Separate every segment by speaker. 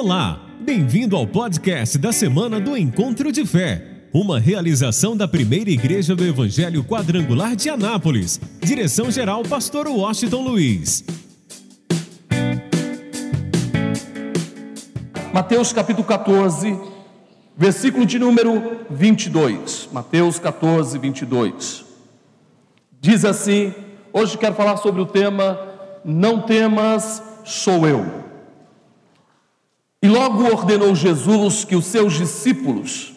Speaker 1: Olá, bem-vindo ao podcast da semana do Encontro de Fé, uma realização da primeira igreja do Evangelho Quadrangular de Anápolis. Direção-geral, Pastor Washington Luiz.
Speaker 2: Mateus capítulo 14, versículo de número 22. Mateus 14, 22. Diz assim: hoje quero falar sobre o tema Não temas, sou eu. E logo ordenou Jesus que os seus discípulos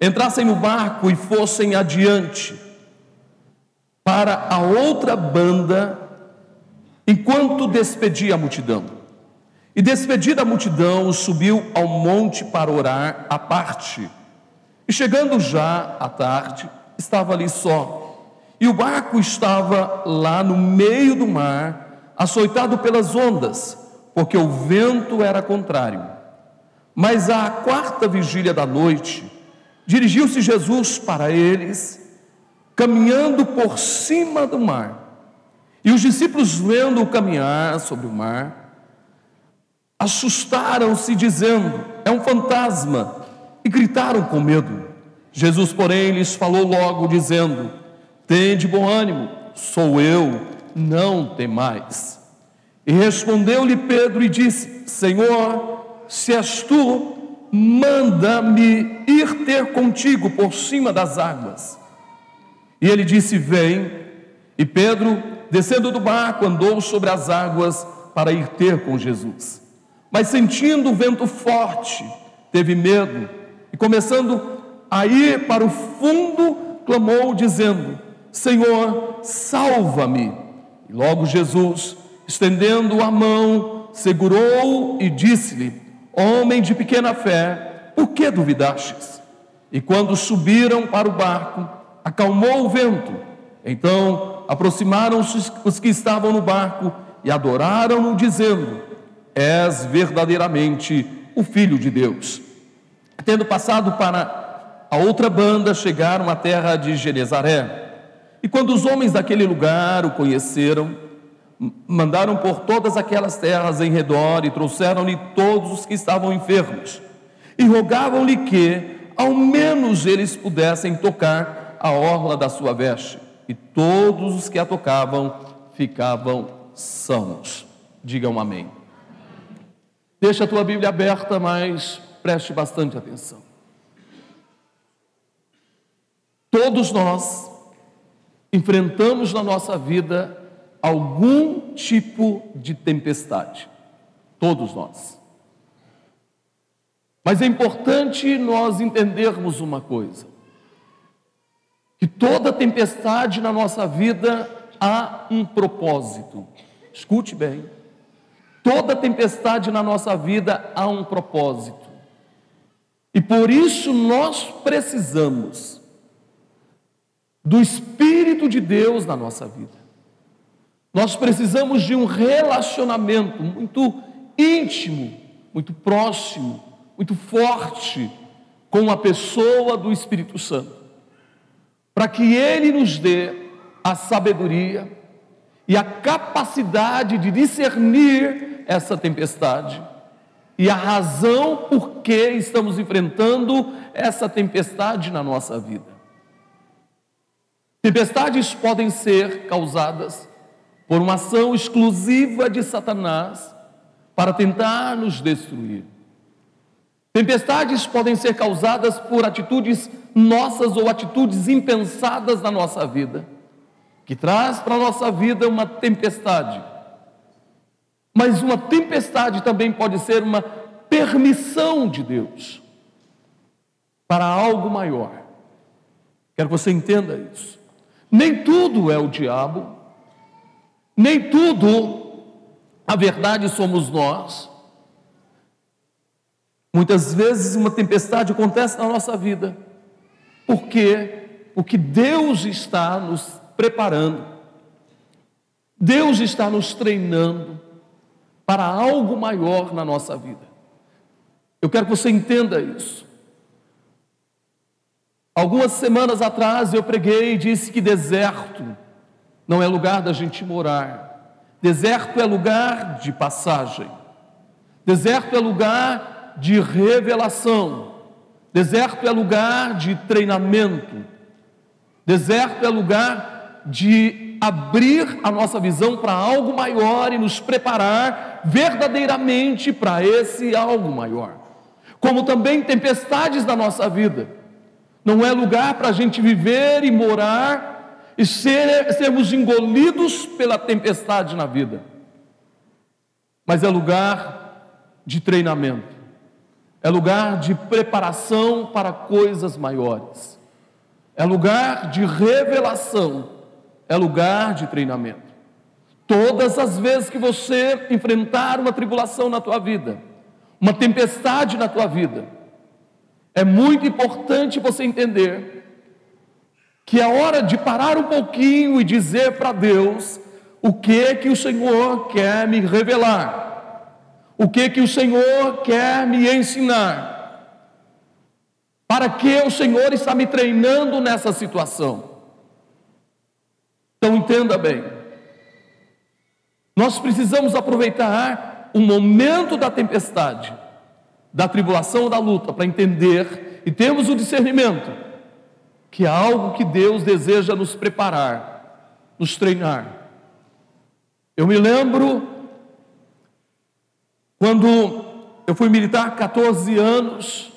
Speaker 2: entrassem no barco e fossem adiante para a outra banda, enquanto despedia a multidão. E despedida a multidão, subiu ao monte para orar à parte. E chegando já à tarde, estava ali só. E o barco estava lá no meio do mar, açoitado pelas ondas porque o vento era contrário. Mas à quarta vigília da noite, dirigiu-se Jesus para eles, caminhando por cima do mar. E os discípulos, vendo-o caminhar sobre o mar, assustaram-se, dizendo: É um fantasma, e gritaram com medo. Jesus, porém, lhes falou logo, dizendo: Tende bom ânimo, sou eu, não temais. E respondeu-lhe Pedro e disse: Senhor, se és tu, manda-me ir ter contigo por cima das águas. E ele disse: Vem. E Pedro, descendo do barco, andou sobre as águas para ir ter com Jesus. Mas sentindo o vento forte, teve medo e, começando a ir para o fundo, clamou, dizendo: Senhor, salva-me. E logo Jesus estendendo a mão, segurou e disse-lhe: Homem de pequena fé, por que duvidastes? E quando subiram para o barco, acalmou o vento. Então aproximaram-se os que estavam no barco e adoraram-no, dizendo: És verdadeiramente o Filho de Deus. Tendo passado para a outra banda, chegaram à terra de Genezaré. E quando os homens daquele lugar o conheceram, mandaram por todas aquelas terras em redor e trouxeram-lhe todos os que estavam enfermos e rogavam-lhe que, ao menos, eles pudessem tocar a orla da sua veste. E todos os que a tocavam ficavam sãos. Digam amém. Deixa a tua Bíblia aberta, mas preste bastante atenção. Todos nós enfrentamos na nossa vida algum tipo de tempestade. Todos nós. Mas é importante nós entendermos uma coisa: que toda tempestade na nossa vida há um propósito. Escute bem. Toda tempestade na nossa vida há um propósito. E por isso nós precisamos do Espírito de Deus na nossa vida. Nós precisamos de um relacionamento muito íntimo, muito próximo, muito forte com a pessoa do Espírito Santo, para que ele nos dê a sabedoria e a capacidade de discernir essa tempestade e a razão por que estamos enfrentando essa tempestade na nossa vida. Tempestades podem ser causadas por uma ação exclusiva de Satanás para tentar nos destruir. Tempestades podem ser causadas por atitudes nossas ou atitudes impensadas na nossa vida, que traz para a nossa vida uma tempestade. Mas uma tempestade também pode ser uma permissão de Deus para algo maior. Quero que você entenda isso. Nem tudo é o diabo, nem tudo a verdade somos nós. Muitas vezes uma tempestade acontece na nossa vida, porque o que Deus está nos preparando, Deus está nos treinando para algo maior na nossa vida. Eu quero que você entenda isso. Algumas semanas atrás eu preguei e disse que deserto não é lugar da gente morar. Deserto é lugar de passagem. Deserto é lugar de revelação. Deserto é lugar de treinamento. Deserto é lugar de abrir a nossa visão para algo maior e nos preparar verdadeiramente para esse algo maior. Como também tempestades na nossa vida. Não é lugar para a gente viver e morar e ser, sermos engolidos pela tempestade na vida. Mas é lugar de treinamento. É lugar de preparação para coisas maiores é lugar de revelação, é lugar de treinamento. Todas as vezes que você enfrentar uma tribulação na tua vida, uma tempestade na tua vida, é muito importante você entender que é hora de parar um pouquinho e dizer para Deus o que que o Senhor quer me revelar, o que que o Senhor quer me ensinar. Para que o Senhor está me treinando nessa situação? Então entenda bem. Nós precisamos aproveitar o momento da tempestade, da tribulação, da luta, para entender e termos o discernimento que é algo que Deus deseja nos preparar, nos treinar. Eu me lembro quando eu fui militar 14 anos,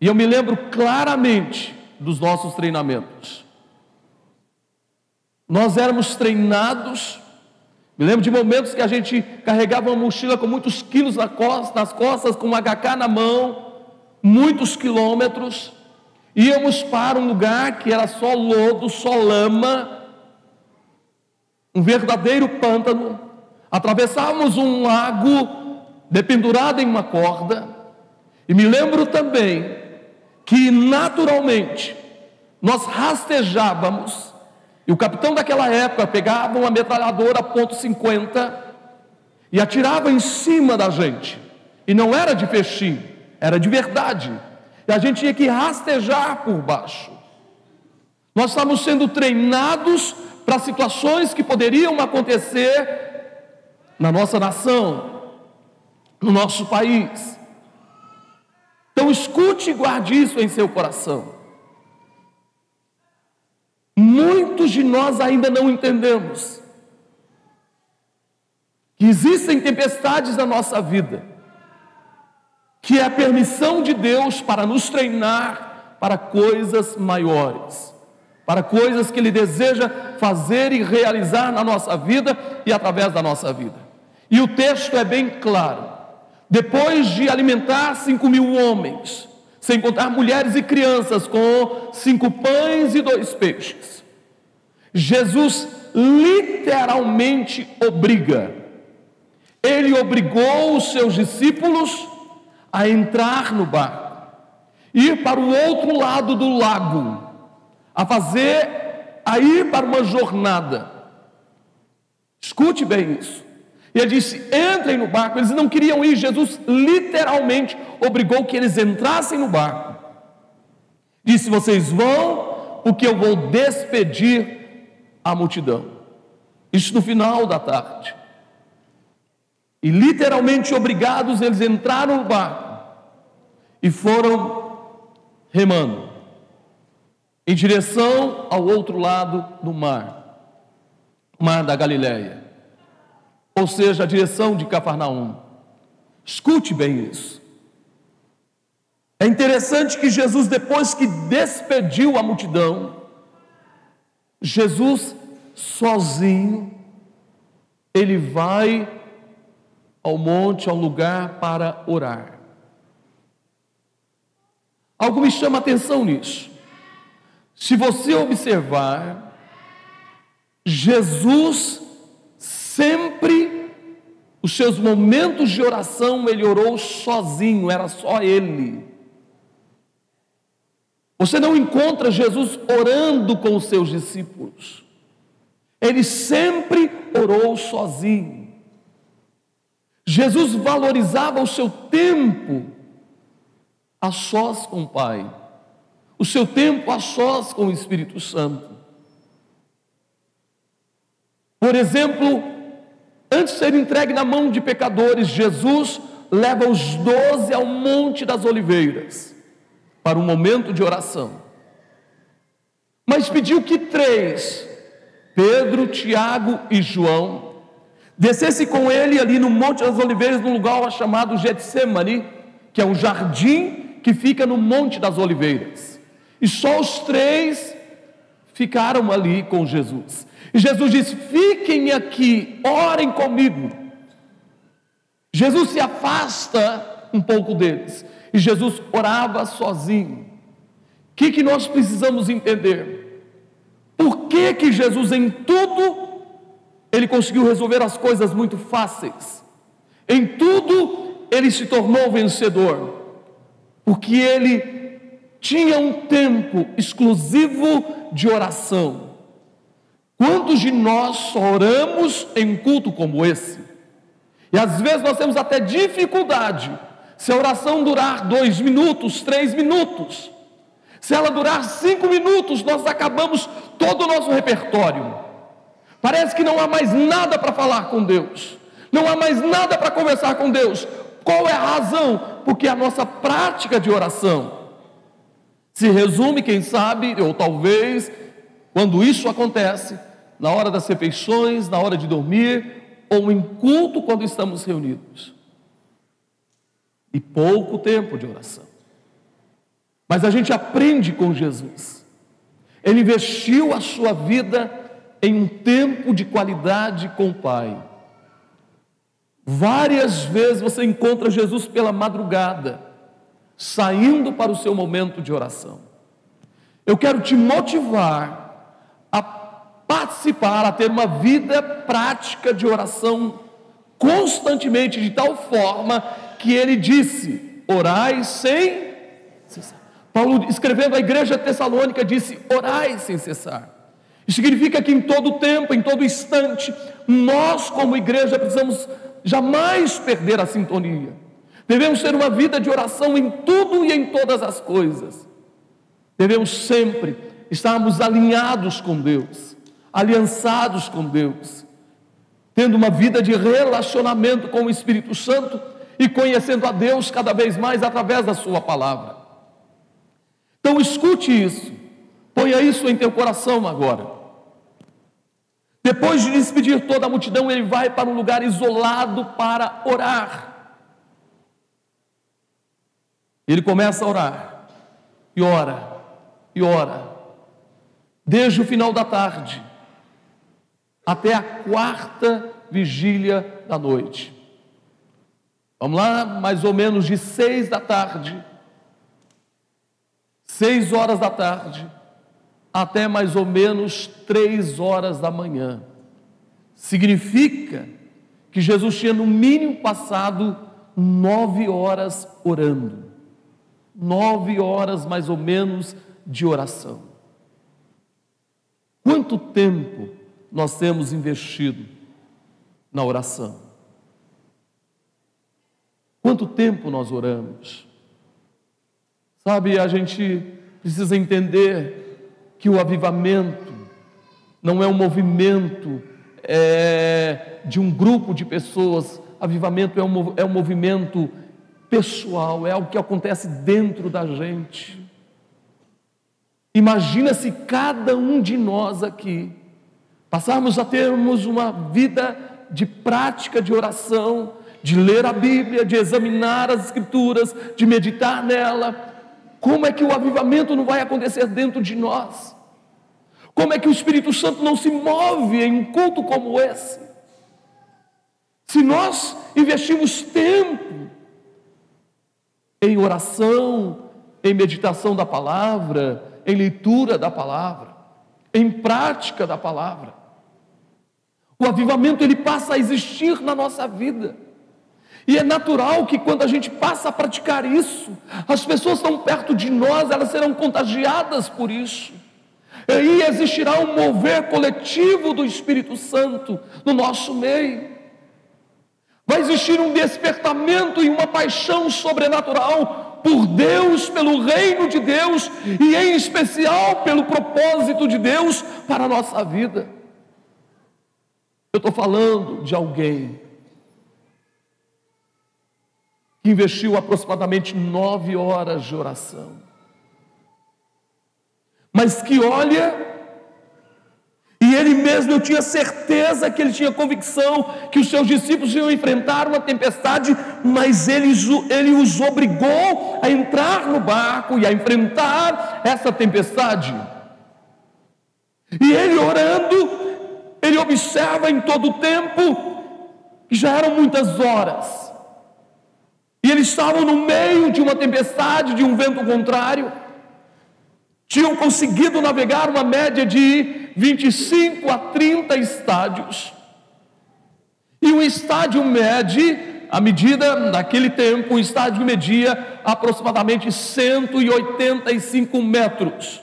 Speaker 2: e eu me lembro claramente dos nossos treinamentos. Nós éramos treinados, me lembro de momentos que a gente carregava uma mochila com muitos quilos nas costas, com um HK na mão, muitos quilômetros, íamos para um lugar que era só lodo, só lama, um verdadeiro pântano, atravessávamos um lago dependurado em uma corda, e me lembro também que naturalmente nós rastejávamos, e o capitão daquela época pegava uma metralhadora ponto .50 e atirava em cima da gente. E não era de fechim, era de verdade. A gente tinha que rastejar por baixo. Nós estávamos sendo treinados para situações que poderiam acontecer na nossa nação, no nosso país. Então escute e guarde isso em seu coração. Muitos de nós ainda não entendemos que existem tempestades na nossa vida, que é a permissão de Deus para nos treinar para coisas maiores, para coisas que Ele deseja fazer e realizar na nossa vida e através da nossa vida. E o texto é bem claro. Depois de alimentar cinco mil homens, sem contar mulheres e crianças, com cinco pães e dois peixes, Jesus literalmente obriga, ele obrigou os seus discípulos a entrar no barco, ir para o outro lado do lago, a fazer, a ir para uma jornada. Escute bem isso. E ele disse: entrem no barco. Eles não queriam ir. Jesus literalmente obrigou que eles entrassem no barco. Disse: vocês vão, porque eu vou despedir a multidão. Isso no final da tarde. E literalmente obrigados, eles entraram no barco e foram remando em direção ao outro lado do mar, mar da Galileia ou seja, a direção de Cafarnaum. Escute bem isso. É interessante que Jesus, depois que despediu a multidão, Jesus sozinho, ele vai ao monte, ao lugar para orar. Algo me chama atenção nisso. Se você observar, Jesus Sempre os seus momentos de oração ele orou sozinho, era só ele. Você não encontra Jesus orando com os seus discípulos. Ele sempre orou sozinho. Jesus valorizava o seu tempo a sós com o Pai, o seu tempo a sós com o Espírito Santo. Por exemplo, Antes de ser entregue na mão de pecadores, Jesus leva os doze ao Monte das Oliveiras para um momento de oração. Mas pediu que três, Pedro, Tiago e João, descesse com ele ali no Monte das Oliveiras, num lugar chamado Getsemane, que é um jardim que fica no Monte das Oliveiras. E só os três ficaram ali com Jesus. E Jesus disse: Fiquem aqui, orem comigo. Jesus se afasta um pouco deles. E Jesus orava sozinho. O que, que nós precisamos entender? Por que, que Jesus, em tudo, ele conseguiu resolver as coisas muito fáceis? Em tudo, ele se tornou vencedor. Porque ele tinha um tempo exclusivo de oração. Quantos de nós só oramos em um culto como esse? E às vezes nós temos até dificuldade. Se a oração durar dois minutos, três minutos, se ela durar cinco minutos, nós acabamos todo o nosso repertório. Parece que não há mais nada para falar com Deus, não há mais nada para conversar com Deus. Qual é a razão? Porque a nossa prática de oração se resume, quem sabe, ou talvez, quando isso acontece, na hora das refeições, na hora de dormir, ou em culto quando estamos reunidos. E pouco tempo de oração. Mas a gente aprende com Jesus. Ele investiu a sua vida em um tempo de qualidade com o Pai. Várias vezes você encontra Jesus pela madrugada, saindo para o seu momento de oração. Eu quero te motivar a participar, a ter uma vida prática de oração constantemente, de tal forma que ele disse: orai sem cessar. Paulo, escrevendo à igreja tessalônica, disse: orai sem cessar. Significa que em todo tempo, em todo instante, nós, como igreja, precisamos jamais perder a sintonia. Devemos ter uma vida de oração em tudo e em todas as coisas. Devemos sempre estarmos alinhados com Deus aliançados com Deus, tendo uma vida de relacionamento com o Espírito Santo e conhecendo a Deus cada vez mais através da Sua palavra. Então, escute isso, ponha isso em teu coração agora. Depois de despedir toda a multidão, ele vai para um lugar isolado para orar. Ele começa a orar, e ora, e ora, desde o final da tarde, até a quarta vigília da noite. Vamos lá, mais ou menos de seis da tarde, seis horas da tarde, até mais ou menos três horas da manhã. Significa que Jesus tinha no mínimo passado nove horas orando, nove horas mais ou menos de oração. Quanto tempo nós temos investido na oração? Quanto tempo nós oramos? Sabe, a gente precisa entender que o avivamento não é um movimento é, de um grupo de pessoas, avivamento é um, é um movimento pessoal, é algo que acontece dentro da gente. Imagina se cada um de nós aqui passarmos a termos uma vida de prática de oração, de ler a Bíblia, de examinar as Escrituras, de meditar nela, como é que o avivamento não vai acontecer dentro de nós? Como é que o Espírito Santo não se move em um culto como esse? Se nós investimos tempo em oração, em meditação da palavra, em leitura da palavra, em prática da palavra, o avivamento ele passa a existir na nossa vida. E é natural que quando a gente passa a praticar isso, as pessoas estão perto de nós, elas serão contagiadas por isso. E aí existirá um mover coletivo do Espírito Santo no nosso meio. Vai existir um despertamento e uma paixão sobrenatural por Deus, pelo reino de Deus e em especial pelo propósito de Deus para a nossa vida. Eu estou falando de alguém que investiu aproximadamente nove horas de oração. Mas que olha, e ele mesmo, eu tinha certeza que ele tinha convicção que os seus discípulos iam enfrentar uma tempestade, mas ele, ele os obrigou a entrar no barco e a enfrentar essa tempestade. E ele orando, ele observa em todo o tempo que já eram muitas horas. E eles estavam no meio de uma tempestade, de um vento contrário. Tinham conseguido navegar uma média de 25 a 30 estádios. E um estádio mede, à medida naquele tempo, o estádio media aproximadamente 185 metros.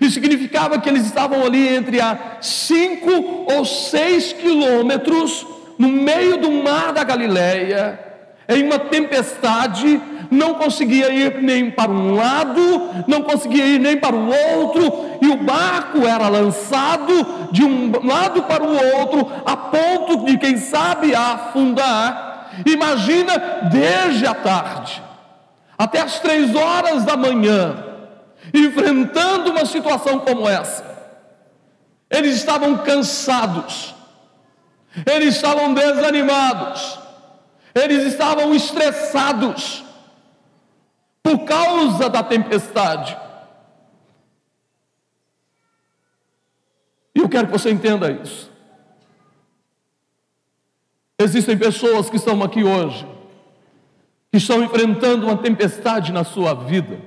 Speaker 2: Isso significava que eles estavam ali entre a 5 ou 6 quilômetros no meio do mar da Galileia, em uma tempestade, não conseguia ir nem para um lado, não conseguia ir nem para o outro, e o barco era lançado de um lado para o outro, a ponto de, quem sabe, afundar. Imagina desde a tarde até as três horas da manhã, enfrentando uma situação como essa. Eles estavam cansados, eles estavam desanimados, eles estavam estressados por causa da tempestade. E eu quero que você entenda isso. Existem pessoas que estão aqui hoje, que estão enfrentando uma tempestade na sua vida.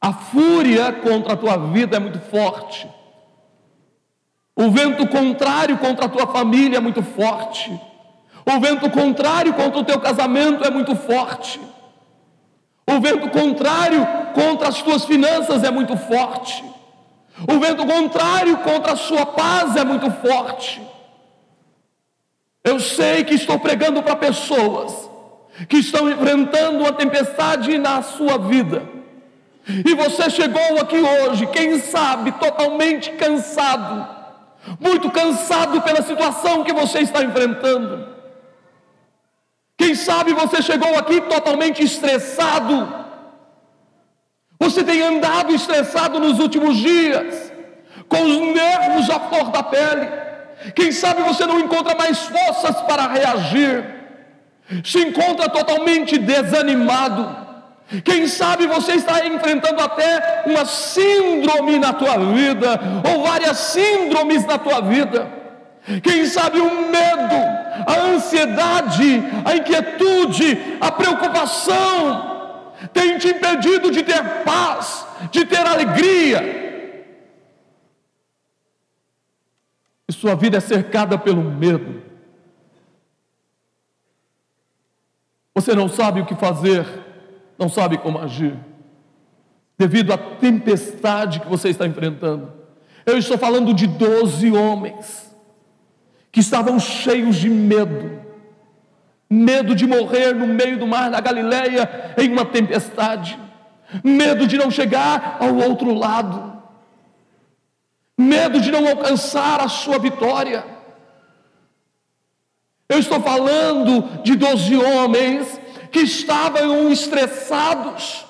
Speaker 2: A fúria contra a tua vida é muito forte. O vento contrário contra a tua família é muito forte. O vento contrário contra o teu casamento é muito forte. O vento contrário contra as tuas finanças é muito forte. O vento contrário contra a sua paz é muito forte. Eu sei que estou pregando para pessoas que estão enfrentando uma tempestade na sua vida. E você chegou aqui hoje, quem sabe, totalmente cansado, muito cansado pela situação que você está enfrentando. Sabe você chegou aqui totalmente estressado. Você tem andado estressado nos últimos dias, com os nervos à flor da pele. Quem sabe você não encontra mais forças para reagir, se encontra totalmente desanimado. Quem sabe você está enfrentando até uma síndrome na tua vida, ou várias síndromes na tua vida. Quem sabe o medo, a ansiedade, a inquietude, a preocupação tem te impedido de ter paz, de ter alegria. E sua vida é cercada pelo medo. Você não sabe o que fazer, não sabe como agir, devido à tempestade que você está enfrentando. Eu estou falando de doze homens que estavam cheios de medo, medo de morrer no meio do mar da Galileia em uma tempestade, medo de não chegar ao outro lado, medo de não alcançar a sua vitória. Eu estou falando de doze homens que estavam estressados,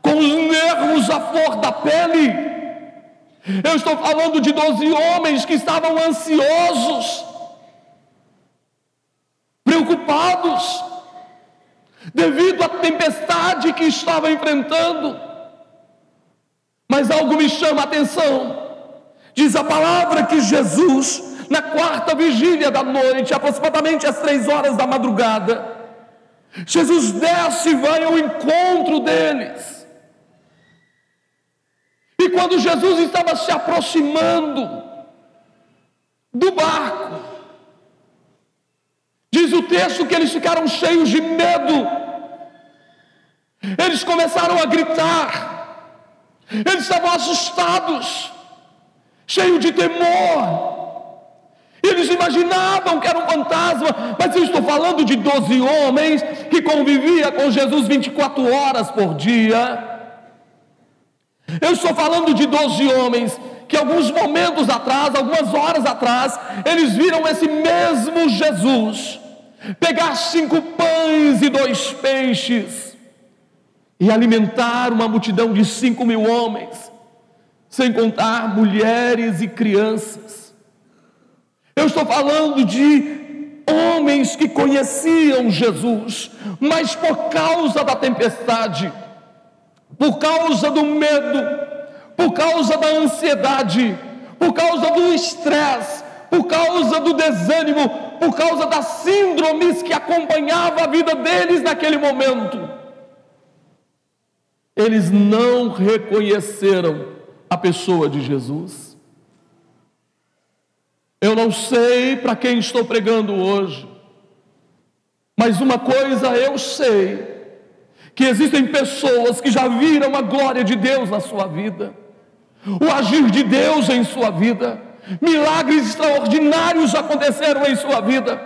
Speaker 2: com os nervos à flor da pele. Eu estou falando de doze homens que estavam ansiosos, preocupados, devido à tempestade que estava enfrentando. Mas algo me chama a atenção. Diz a palavra que Jesus, na quarta vigília da noite, aproximadamente às três horas da madrugada, Jesus desce e vai ao encontro deles. E quando Jesus estava se aproximando do barco, Diz o texto que eles ficaram cheios de medo. Eles começaram a gritar. Eles estavam assustados, cheios de temor. Eles imaginavam que era um fantasma, mas eu estou falando de doze homens que convivia com Jesus 24 horas por dia. Eu estou falando de doze homens que alguns momentos atrás, algumas horas atrás, eles viram esse mesmo Jesus pegar cinco pães e dois peixes e alimentar uma multidão de cinco mil homens, sem contar mulheres e crianças. Eu estou falando de homens que conheciam Jesus, mas por causa da tempestade, por causa do medo, por causa da ansiedade, por causa do estresse, por causa do desânimo, por causa das síndromes que acompanhava a vida deles naquele momento. Eles não reconheceram a pessoa de Jesus. Eu não sei para quem estou pregando hoje, mas uma coisa eu sei: que existem pessoas que já viram a glória de Deus na sua vida, o agir de Deus em sua vida milagres extraordinários aconteceram em sua vida,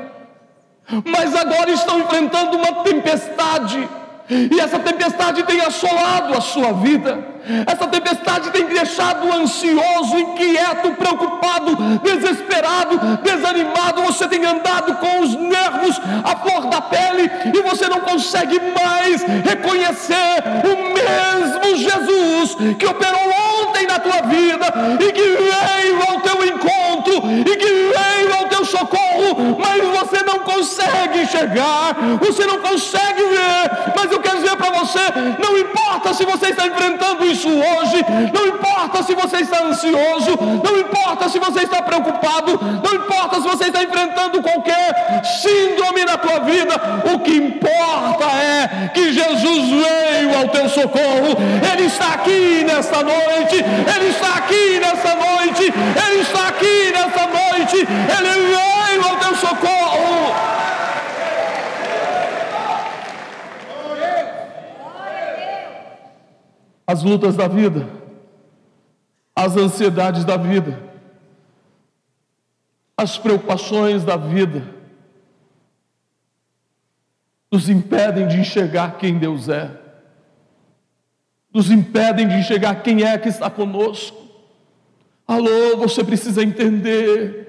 Speaker 2: mas agora estão enfrentando uma tempestade e essa tempestade tem assolado a sua vida. Essa tempestade tem deixado ansioso, inquieto, preocupado, desesperado, desanimado. Você tem andado com os nervos à flor da pele e você não consegue mais reconhecer o mesmo Jesus que operou ontem na tua vida e que veio ao teu encontro e que veio ao teu socorro, mas você não consegue enxergar, você não consegue ver. Mas eu quero dizer para você: não importa se você está enfrentando isso hoje, não importa se você está ansioso, não importa se você está preocupado, não importa se você está enfrentando qualquer síndrome na tua vida, o que importa é que Jesus veio ao teu socorro, Ele está aqui nesta noite, Ele está aqui nesta noite, Ele está aqui nesta noite, Ele veio ao teu socorro. As lutas da vida, as ansiedades da vida, as preocupações da vida, nos impedem de enxergar quem Deus é, nos impedem de enxergar quem é que está conosco. Alô, você precisa entender.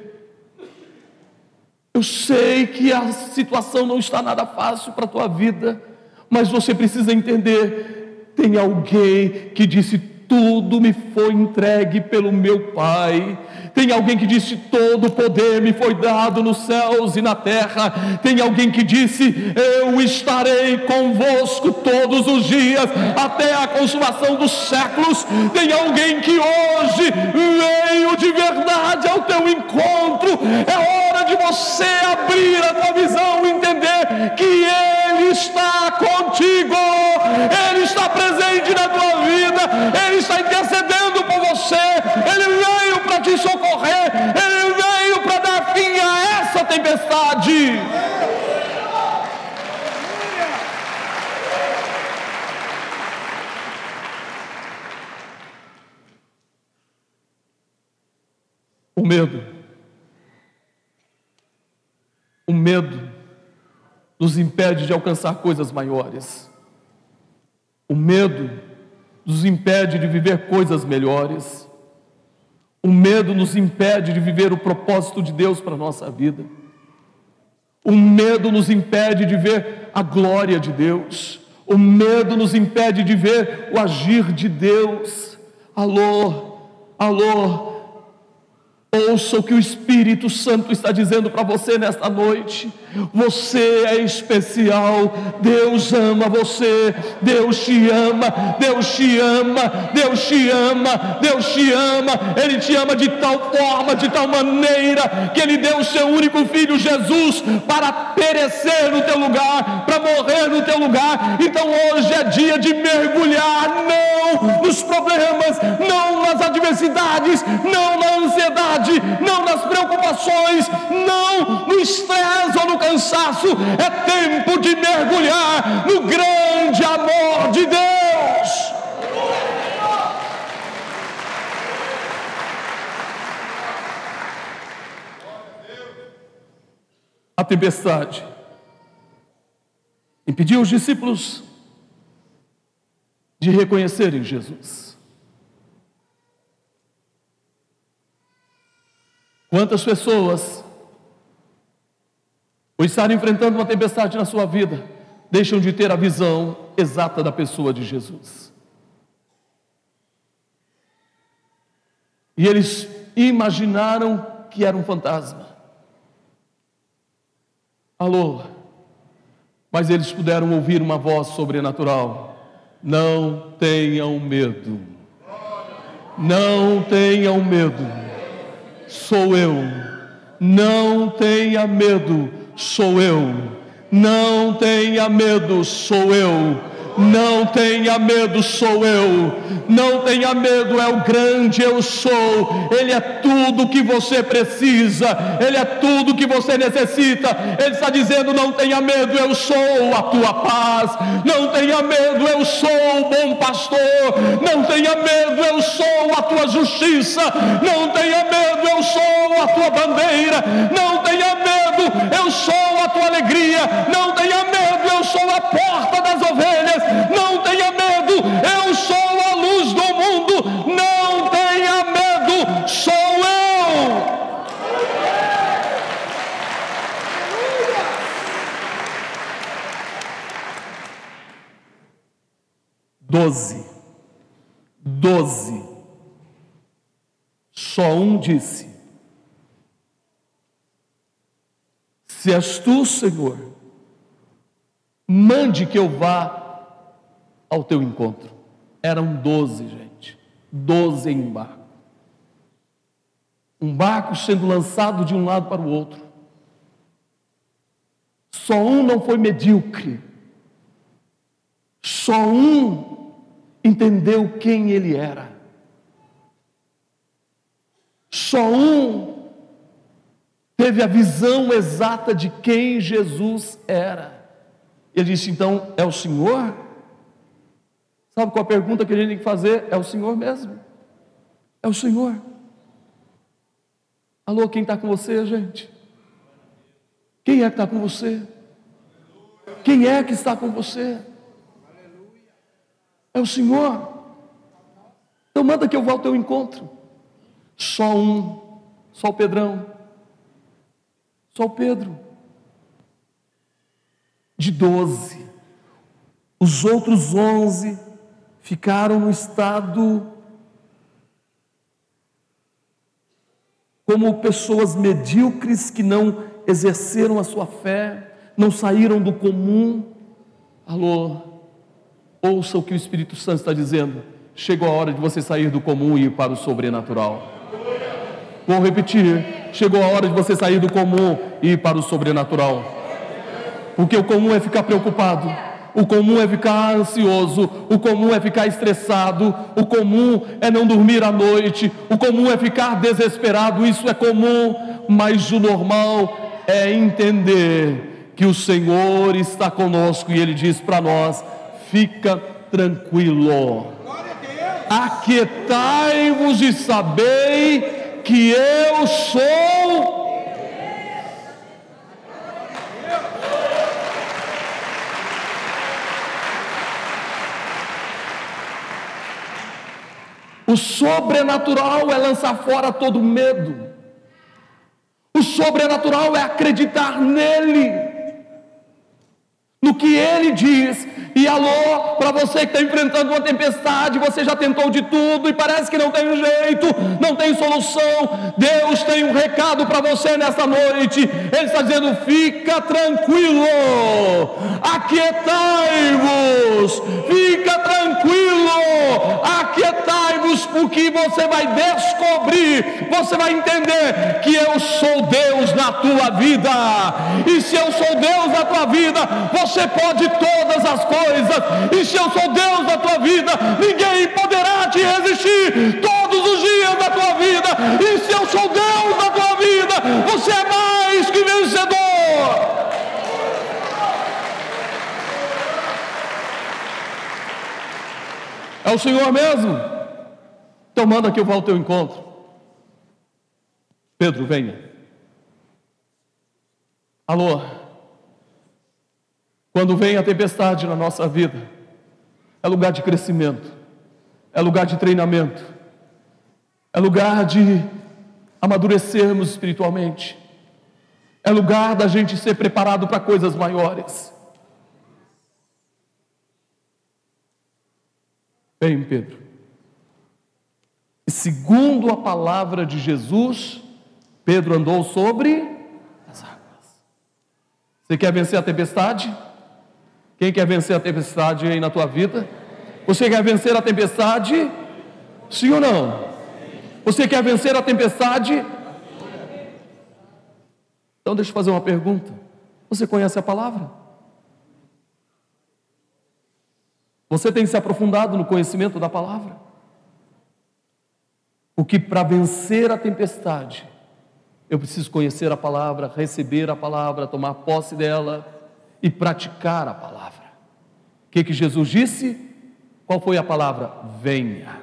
Speaker 2: Eu sei que a situação não está nada fácil para a tua vida, mas você precisa entender tem alguém que disse: Tudo me foi entregue pelo meu Pai. Tem alguém que disse: Todo poder me foi dado nos céus e na terra. Tem alguém que disse: Eu estarei convosco todos os dias, até a consumação dos séculos. Tem alguém que hoje veio de verdade ao teu encontro. É hora de você abrir a tua visão entender que Ele está contigo, Ele está presente na tua vida, Ele está intercedendo por você, Ele veio para te socorrer, Ele veio para dar fim a essa tempestade. O medo. O medo nos impede de alcançar coisas maiores. O medo nos impede de viver coisas melhores. O medo nos impede de viver o propósito de Deus para a nossa vida. O medo nos impede de ver a glória de Deus. O medo nos impede de ver o agir de Deus. Alô, alô, Ouça o que o Espírito Santo está dizendo para você nesta noite. Você é especial. Deus ama você. Deus te ama. Deus te ama. Deus te ama. Deus te ama. Ele te ama de tal forma, de tal maneira, que Ele deu o seu único filho Jesus para perecer no teu lugar, para morrer no teu lugar. Então hoje é dia de mergulhar, não nos problemas, não nas adversidades, não na ansiedade não nas preocupações, não no estresse ou no cansaço. É tempo de mergulhar no grande amor de Deus. A tempestade impediu os discípulos de reconhecerem Jesus. Quantas pessoas por estar enfrentando uma tempestade na sua vida, deixam de ter a visão exata da pessoa de Jesus. E eles imaginaram que era um fantasma. Alô? Mas eles puderam ouvir uma voz sobrenatural. Não tenham medo. Não tenham medo. Sou eu. Não tenha medo. Sou eu. Não tenha medo. Sou eu não tenha medo, sou eu. Não tenha medo, é o grande eu sou. Ele é tudo que você precisa. Ele é tudo que você necessita. Ele está dizendo: não tenha medo, eu sou a tua paz. Não tenha medo, eu sou o bom pastor. Não tenha medo, eu sou a tua justiça. Não tenha medo, eu sou a tua bandeira. Não tenha medo, eu sou a tua alegria. Não tenha medo, eu sou a porta das ovelhas não tenha medo, eu sou a luz do mundo, não tenha medo, sou eu. Doze, doze, só um disse: Se és tu, Senhor, mande que eu vá ao teu encontro. Eram doze, gente, doze em um barco. Um barco sendo lançado de um lado para o outro. Só um não foi medíocre. Só um entendeu quem ele era. Só um teve a visão exata de quem Jesus era. Ele disse: então, é o Senhor? Sabe qual a pergunta que a gente tem que fazer? É o Senhor mesmo. É o Senhor. Alô, quem está com você, gente? Quem é que está com você? Quem é que está com você? É o Senhor. Então manda que eu vá ao encontro. Só um, só o Pedrão, só o Pedro. De doze. Os outros onze ficaram no estado como pessoas medíocres que não exerceram a sua fé, não saíram do comum. Alô, ouça o que o Espírito Santo está dizendo. Chegou a hora de você sair do comum e ir para o sobrenatural. Vou repetir: chegou a hora de você sair do comum e ir para o sobrenatural. Porque o comum é ficar preocupado o comum é ficar ansioso, o comum é ficar estressado, o comum é não dormir à noite, o comum é ficar desesperado, isso é comum, mas o normal é entender que o Senhor está conosco e Ele diz para nós: fica tranquilo, aquietai-vos e sabei que eu sou O sobrenatural é lançar fora todo medo. O sobrenatural é acreditar nele, no que ele diz, e alô, para você que está enfrentando uma tempestade, você já tentou de tudo e parece que não tem jeito, não tem solução. Deus tem um recado para você nessa noite. Ele está dizendo: fica tranquilo, aquietai-vos, fica tranquilo, aquietai-vos, porque você vai descobrir, você vai entender que eu sou Deus na tua vida, e se eu sou Deus na tua vida, você pode todas as coisas coisas, e se eu sou Deus da tua vida, ninguém poderá te resistir todos os dias da tua vida, e se eu sou Deus da tua vida, você é mais que vencedor. É o Senhor mesmo. Então manda que eu vá ao teu encontro. Pedro, venha. Alô, quando vem a tempestade na nossa vida, é lugar de crescimento, é lugar de treinamento, é lugar de amadurecermos espiritualmente, é lugar da gente ser preparado para coisas maiores. Bem, Pedro, segundo a palavra de Jesus, Pedro andou sobre as águas. Você quer vencer a tempestade? Quem quer vencer a tempestade aí na tua vida? Você quer vencer a tempestade? Sim ou não? Você quer vencer a tempestade? Então deixa eu fazer uma pergunta. Você conhece a palavra? Você tem se aprofundado no conhecimento da palavra? O que para vencer a tempestade, eu preciso conhecer a palavra, receber a palavra, tomar posse dela e praticar a palavra. Que, que Jesus disse? Qual foi a palavra? Venha.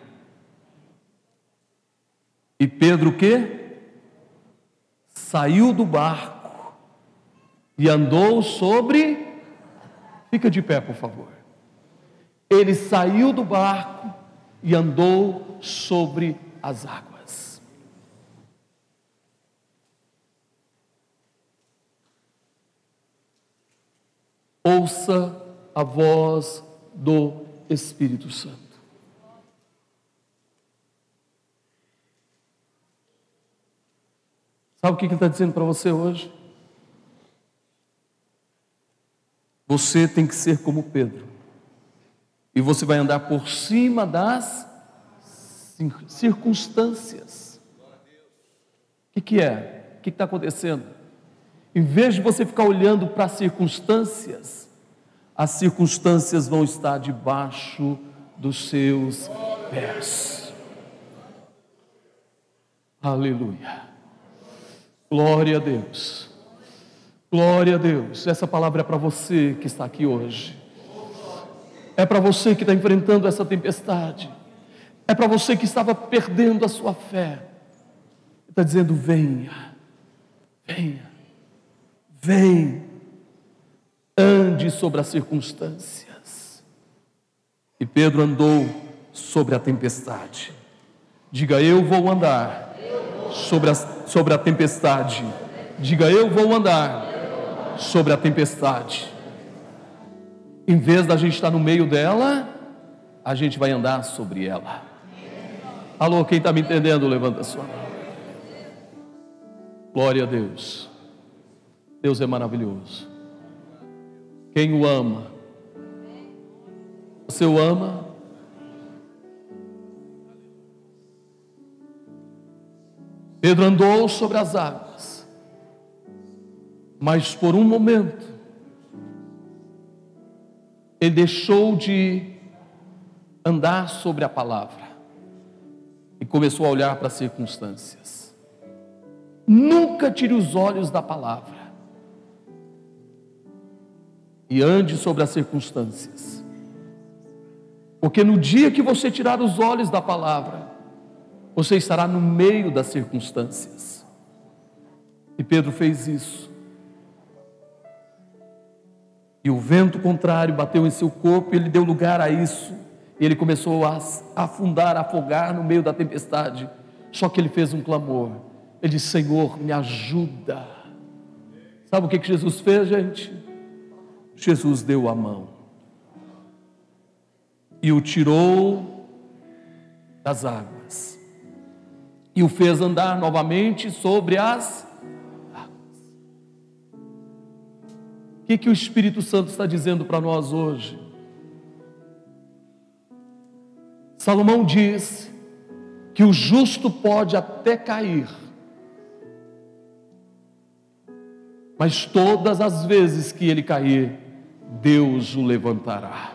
Speaker 2: E Pedro o quê? Saiu do barco e andou sobre. Fica de pé, por favor. Ele saiu do barco e andou sobre as águas. Ouça a voz do Espírito Santo. Sabe o que ele está dizendo para você hoje? Você tem que ser como Pedro. E você vai andar por cima das circunstâncias. O que, que é? O que está acontecendo? Em vez de você ficar olhando para as circunstâncias, as circunstâncias vão estar debaixo dos seus pés. Aleluia. Glória a Deus. Glória a Deus. Essa palavra é para você que está aqui hoje. É para você que está enfrentando essa tempestade. É para você que estava perdendo a sua fé. Está dizendo: venha, venha, vem, ande sobre as circunstâncias. E Pedro andou sobre a tempestade. Diga: Eu vou andar sobre a, sobre a tempestade. Diga: Eu vou andar sobre a tempestade. Em vez da gente estar no meio dela, a gente vai andar sobre ela. Alô, quem está me entendendo, levanta a sua mão. Glória a Deus. Deus é maravilhoso. Quem o ama? Você o ama? Pedro andou sobre as águas, mas por um momento, ele deixou de andar sobre a palavra e começou a olhar para as circunstâncias. Nunca tire os olhos da palavra e ande sobre as circunstâncias, porque no dia que você tirar os olhos da palavra, você estará no meio das circunstâncias. E Pedro fez isso. E o vento contrário bateu em seu corpo e ele deu lugar a isso. E ele começou a afundar, a afogar no meio da tempestade. Só que ele fez um clamor. Ele disse: Senhor, me ajuda. Sabe o que, Jesus fez, gente? Jesus deu a mão e o tirou das águas e o fez andar novamente sobre as O que, que o Espírito Santo está dizendo para nós hoje? Salomão diz que o justo pode até cair, mas todas as vezes que ele cair, Deus o levantará.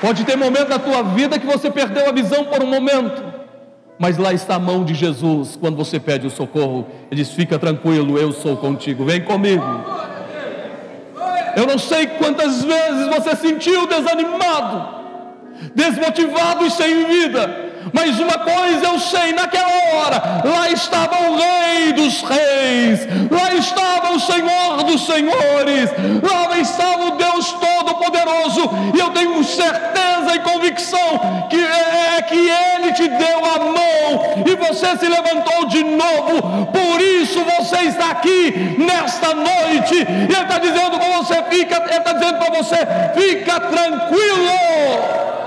Speaker 2: Pode ter momento da tua vida que você perdeu a visão por um momento mas lá está a mão de Jesus quando você pede o socorro. Ele diz: Fica tranquilo, eu sou contigo, vem comigo. Eu não sei quantas vezes você sentiu desanimado, desmotivado e sem vida. Mas uma coisa eu sei, naquela hora, lá estava o Rei dos Reis, lá estava o Senhor dos Senhores, lá estava o Deus Todo-Poderoso, e eu tenho certeza e convicção que é, é que Ele te deu a mão e você se levantou de novo, por isso você está aqui nesta noite, e Ele está dizendo para você, fica, Ele está dizendo para você, fica tranquilo.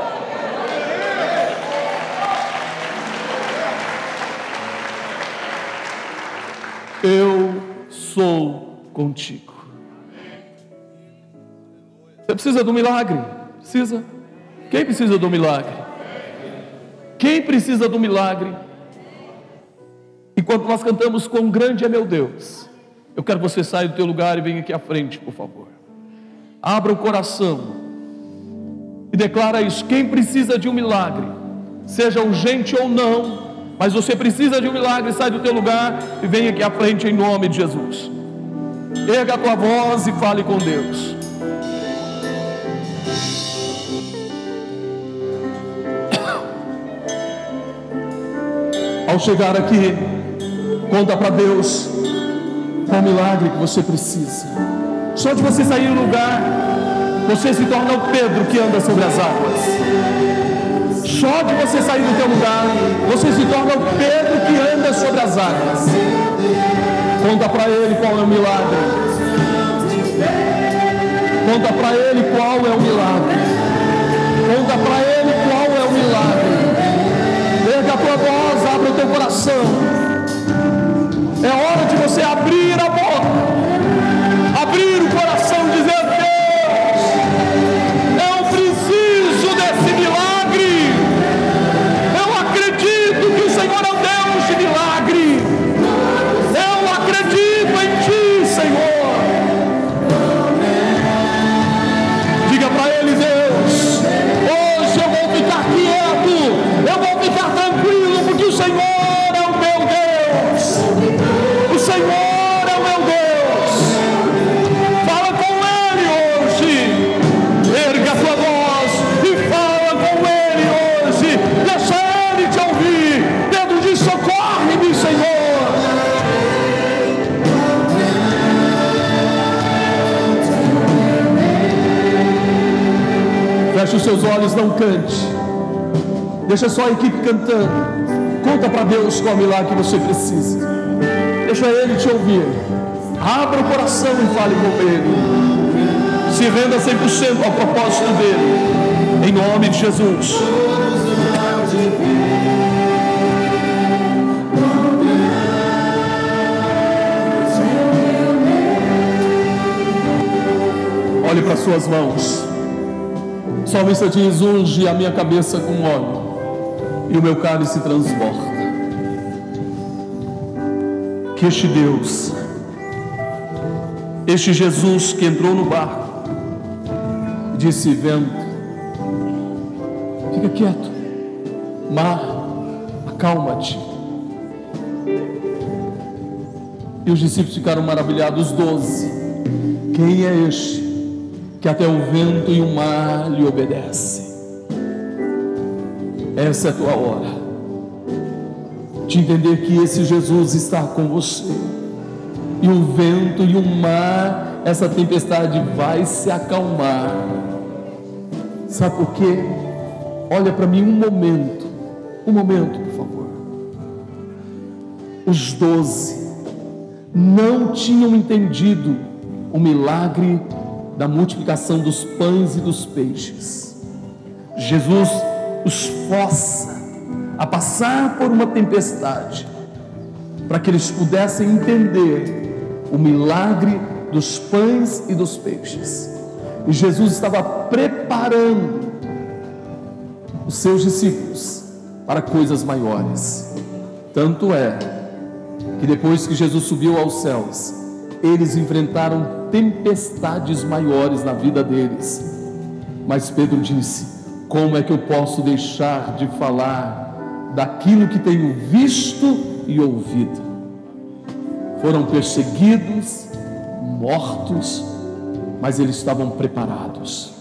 Speaker 2: Eu sou contigo. Você precisa do milagre? Precisa? Quem precisa do milagre? Quem precisa do milagre? Enquanto nós cantamos quão grande é meu Deus, eu quero que você saia do teu lugar e venha aqui à frente, por favor. Abra o coração e declara isso. Quem precisa de um milagre, seja urgente ou não, mas você precisa de um milagre, sai do teu lugar e vem aqui à frente em nome de Jesus. Erga a tua voz e fale com Deus. Ao chegar aqui, conta para Deus qual milagre que você precisa. Só de você sair do lugar, você se torna o Pedro que anda sobre as águas. Só de você sair do teu lugar, você se torna o Pedro que anda sobre as águas. Conta para ele qual é o milagre. Conta para ele qual é o milagre. Conta para ele qual é o milagre. Erga a tua voz, abre o teu coração. É hora de você abrir seus olhos, não cante. Deixa só a equipe cantando. Conta para Deus qual milagre você precisa. Deixa Ele te ouvir. Abra o coração e fale com Ele. Se renda 100% ao propósito dele. Em nome de Jesus. Olhe para suas mãos salmista diz: Unge a minha cabeça com óleo e o meu cálice transborda. Que este Deus, este Jesus que entrou no barco, disse: Vento, fica quieto, mar, acalma-te. E os discípulos ficaram maravilhados, doze. Quem é este? Que até o vento e o mar lhe obedecem. Essa é a tua hora de entender que esse Jesus está com você. E o vento e o mar, essa tempestade vai se acalmar. Sabe por quê? Olha para mim um momento, um momento, por favor. Os doze não tinham entendido o milagre da multiplicação dos pães e dos peixes. Jesus os força a passar por uma tempestade, para que eles pudessem entender o milagre dos pães e dos peixes. E Jesus estava preparando os seus discípulos para coisas maiores. Tanto é que depois que Jesus subiu aos céus, eles enfrentaram tempestades maiores na vida deles. Mas Pedro disse: Como é que eu posso deixar de falar daquilo que tenho visto e ouvido? Foram perseguidos, mortos, mas eles estavam preparados,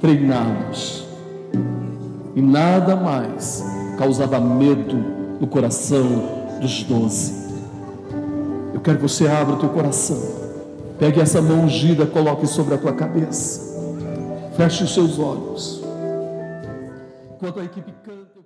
Speaker 2: treinados, e nada mais causava medo no coração dos doze. Eu quero que você abra o teu coração, pegue essa mão ungida, coloque sobre a tua cabeça, feche os seus olhos. Enquanto a equipe canta.